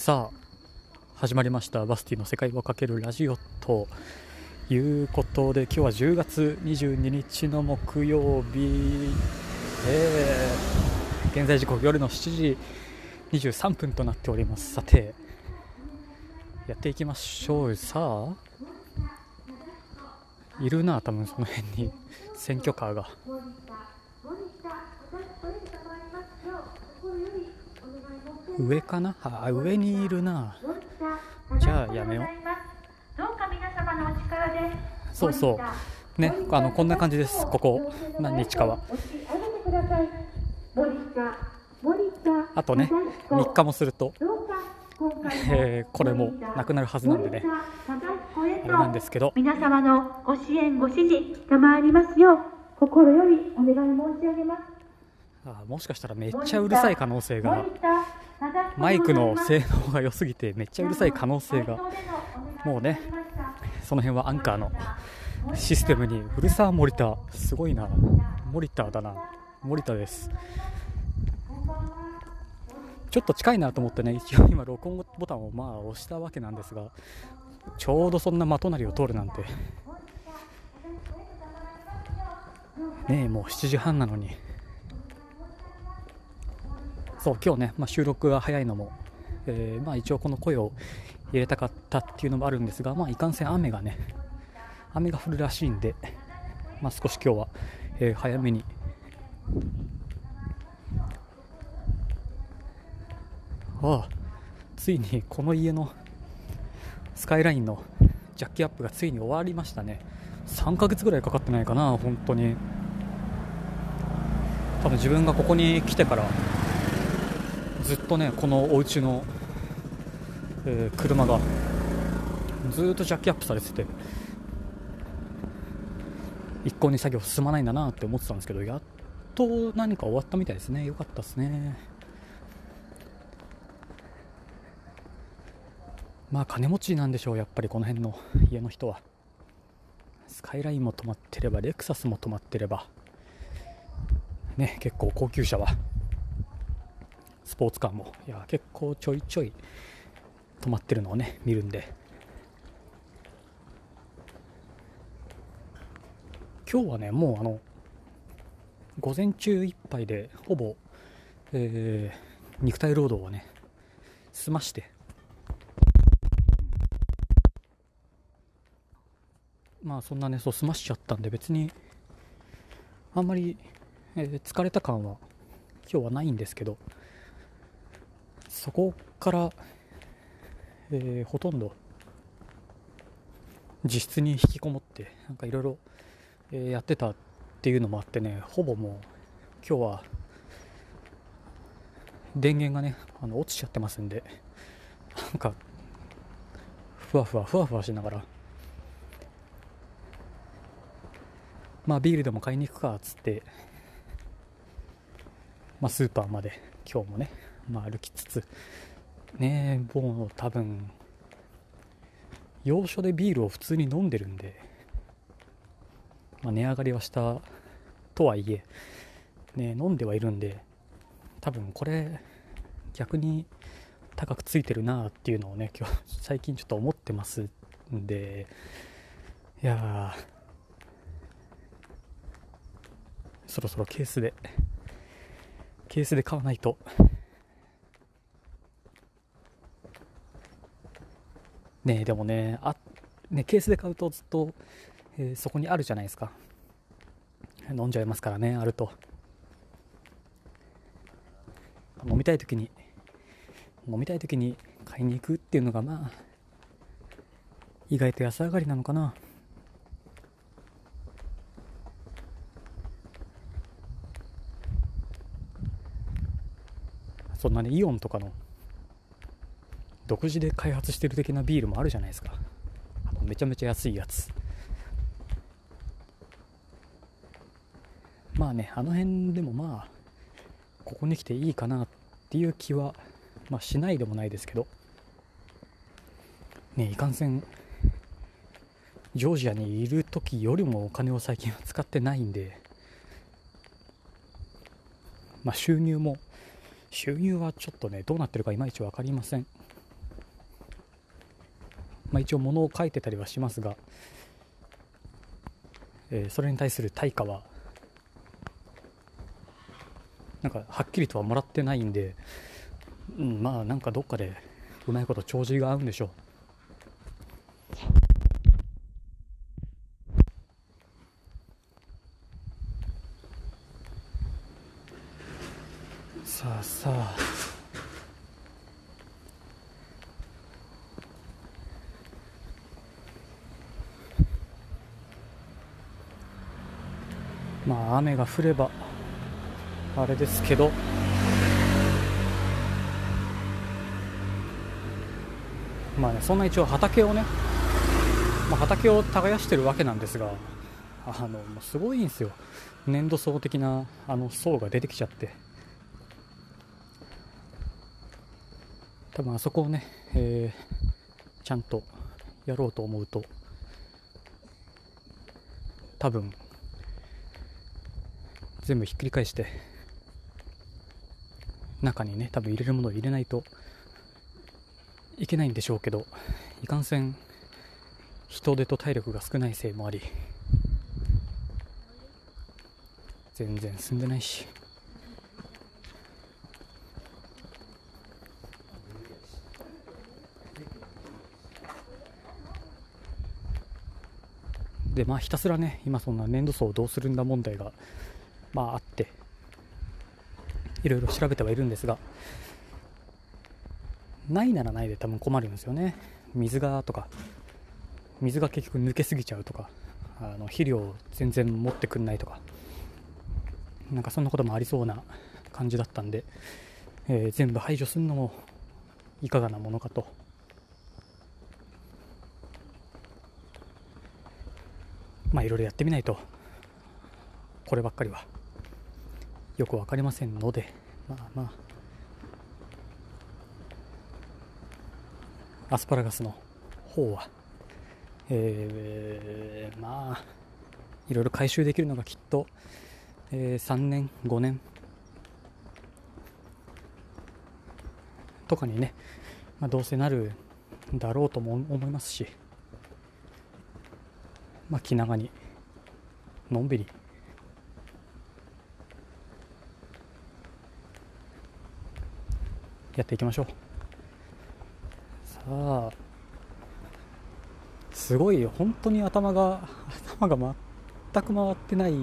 さあ始まりました。バスティの世界をかけるラジオということで今日は10月22日の木曜日、えー、現在時刻夜の7時23分となっております。さてやっていきましょう。さあいるな多分その辺に。選挙カーが。上かな？あ上にいるな。じゃあやめよう。そうそう。ねあのこんな感じです。ここ。何日かは。あとね3日もすると、えー、これもなくなるはずなんでね。あれなんですけど。皆様のご支援ご指示賜りますよう心よりお願い申し上げます。あもしかしたらめっちゃうるさい可能性がマイクの性能が良すぎてめっちゃうるさい可能性が。もうねその辺はアンカーのシステムにうるさモリター。すごいな。モリターだな。モリターです。ちょっと近いなと思ってね一応今録音ボタンをまあ押したわけなんですがちょうどそんな的なりを通るなんて。ねえもう7時半なのに。そう今日ね、まあ、収録が早いのも、えー、まあ、一応この声を入れたかったっていうのもあるんですが、まあ、いかんせん雨がね雨が降るらしいんで、まあ、少し今日は、えー、早めにああついにこの家のスカイラインのジャッキアップがついに終わりましたね。3ヶ月ぐらいかかってないかな本当に。多分自分がここに来てからずっとねこのお家の、えー、車がずっとジャッキアップされてて一向に作業進まないんだなって思ってたんですけどやっと何か終わったみたいですね。よかったですね。まあ金持ちなんでしょうやっぱりこの辺の家の人は。スカイラインも止まってればレクサスも止まってれば。ね結構高級車は。スポーツカーもいや結構ちょいちょい止まってるのをね見るんで。今日はねもうあの午前中いっぱいでほぼ、えー、肉体労働をね済まして。まあそんなねそう済ましちゃったんで別にあんまり、えー、疲れた感は今日はないんですけど。そこから、えー、ほとんど自室に引きこもってなんかいろいろやってたっていうのもあってねほぼもう今日は電源がねあの落ちちゃってますんでなんかふわふわふわふわしながらまあビールでも買いに行くかっつってまあスーパーまで今日もねまあ、歩きつつ。ねえもう多分要所でビールを普通に飲んでるんで、まあ、値上がりはしたとはいえ、ね、飲んではいるんで多分これ逆に高くついてるなっていうのをね今日 最近ちょっと思ってますんでいやそろそろケースでケースで買わないと。ねでもねあねケースで買うとずっと、えー、そこにあるじゃないですか。飲んじゃいますからねあると。飲みたい時に飲みたい時に買いに行くっていうのがまあ意外と安上がりなのかな。そんなねイオンとかの独自で開発してる的なビールもあるじゃないですか。めちゃめちゃ安いやつ。まあねあの辺でもまあここに来ていいかなっていう気は、まあ、しないでもないですけど。ねいかんせんジョージアにいる時よりもお金を最近は使ってないんでまあ収入も収入はちょっとねどうなってるかいまいち分かりません。まあ、一応物を書いてたりはしますが、えーそれに対する対価はなんかはっきりとはもらってないんで、うん、まあなんかどっかでうまいこと帳尻が合うんでしょうさあさあまあ雨が降ればあれですけど。まあねそんな一応畑をね、まあ、畑を耕してるわけなんですがあのすごいんですよ。粘土層的なあの層が出てきちゃって。多分あそこをね、えーちゃんとやろうと思うと多分全部ひっくり返して中にね多分入れるものを入れないといけないんでしょうけどいかんせん人手と体力が少ないせいもあり全然進んでないし。でまあひたすらね今そんな粘土層をどうするんだ問題がまああっていろいろ調べてはいるんですがないならないで多分困るんですよね。水がとか水が結局抜けすぎちゃうとかあの肥料全然持ってくんないとかなんかそんなこともありそうな感じだったんで、えー全部排除するのもいかがなものかと。まあいろいろやってみないとこればっかりは。よく分かりませんのでまあまあ。アスパラガスの方はえーまあいろいろ回収できるのがきっと、えー3年5年とかにね、まあ、どうせなるだろうとも思いますしまあ気長にのんびりやっていきましょう。さあすごい本当に頭が頭が全く回ってないで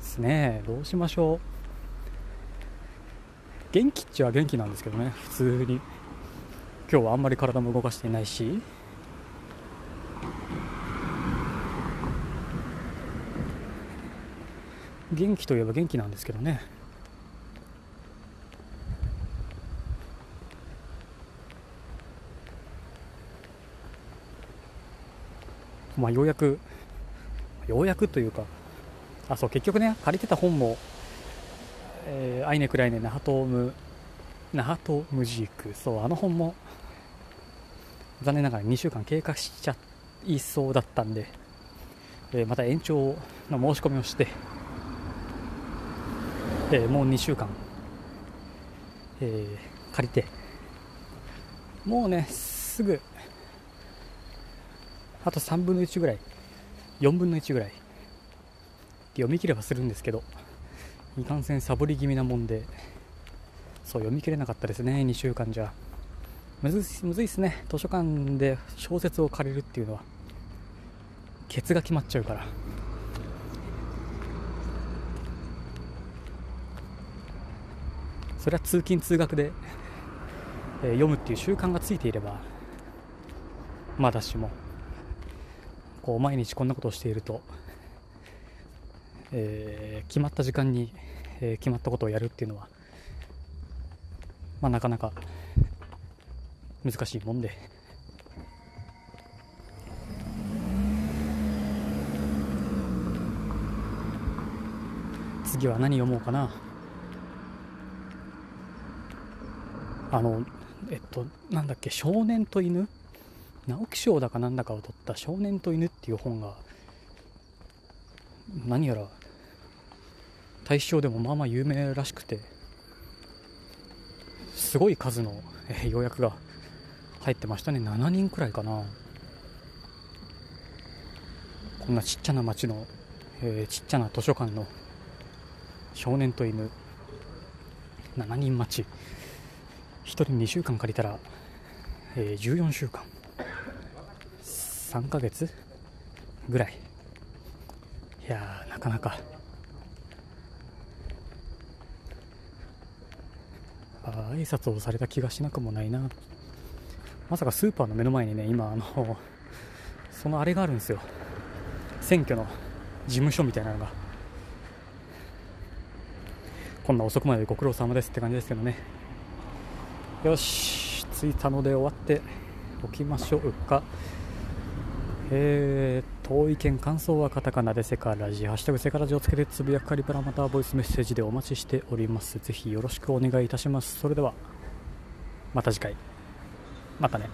すね。どうしましょう。元気っちゃ元気なんですけどね普通に。今日はあんまり体も動かしていないし。元気といえば元気なんですけどね。まあようやくようやくというかあそう結局ね借りてた本も「えーアイネ・クライネ・ナハトーム」ナハトムジークそうあの本も残念ながら2週間経過しちゃいそうだったんで、えーまた延長の申し込みをして、えーもう2週間、えー借りてもうねすぐあと3分の1ぐらい。4分の1ぐらい。読み切ればするんですけど。いかんせんサボり気味なもんで。そう読み切れなかったですね。2週間じゃ。むずむずいっすね。図書館で小説を借りるっていうのは。ケツが決まっちゃうから。それは通勤通学で、えー読むっていう習慣がついていればまだしも。こう毎日こんなことをしていると、えー決まった時間に、えー決まったことをやるっていうのは、まあ、なかなか難しいもんで。次は何読もうかな。あのえっとなんだっけ少年と犬？直木賞だかなんだかを取った「少年と犬」っていう本が何やら大賞でもまあまあ有名らしくてすごい数の、えー要約が入ってましたね。7人くらいかな。こんなちっちゃな町の、えー、ちっちゃな図書館の少年と犬。7人待ち。1人2週間借りたら、えー、14週間。3ヶ月ぐらい。いやなかなか。あ挨拶をされた気がしなくもないな。まさかスーパーの目の前にね今あのそのあれがあるんですよ。選挙の事務所みたいなのが。こんな遅くまでご苦労様ですって感じですけどね。よし着いたので終わっておきましょうか。えー、遠い県感想はカタカナでセカラジ、ハッシュタグセカラジをつけてつぶやくかりからまたボイスメッセージでお待ちしております。ぜひよろしくお願いいたします。それでは、また次回。またね。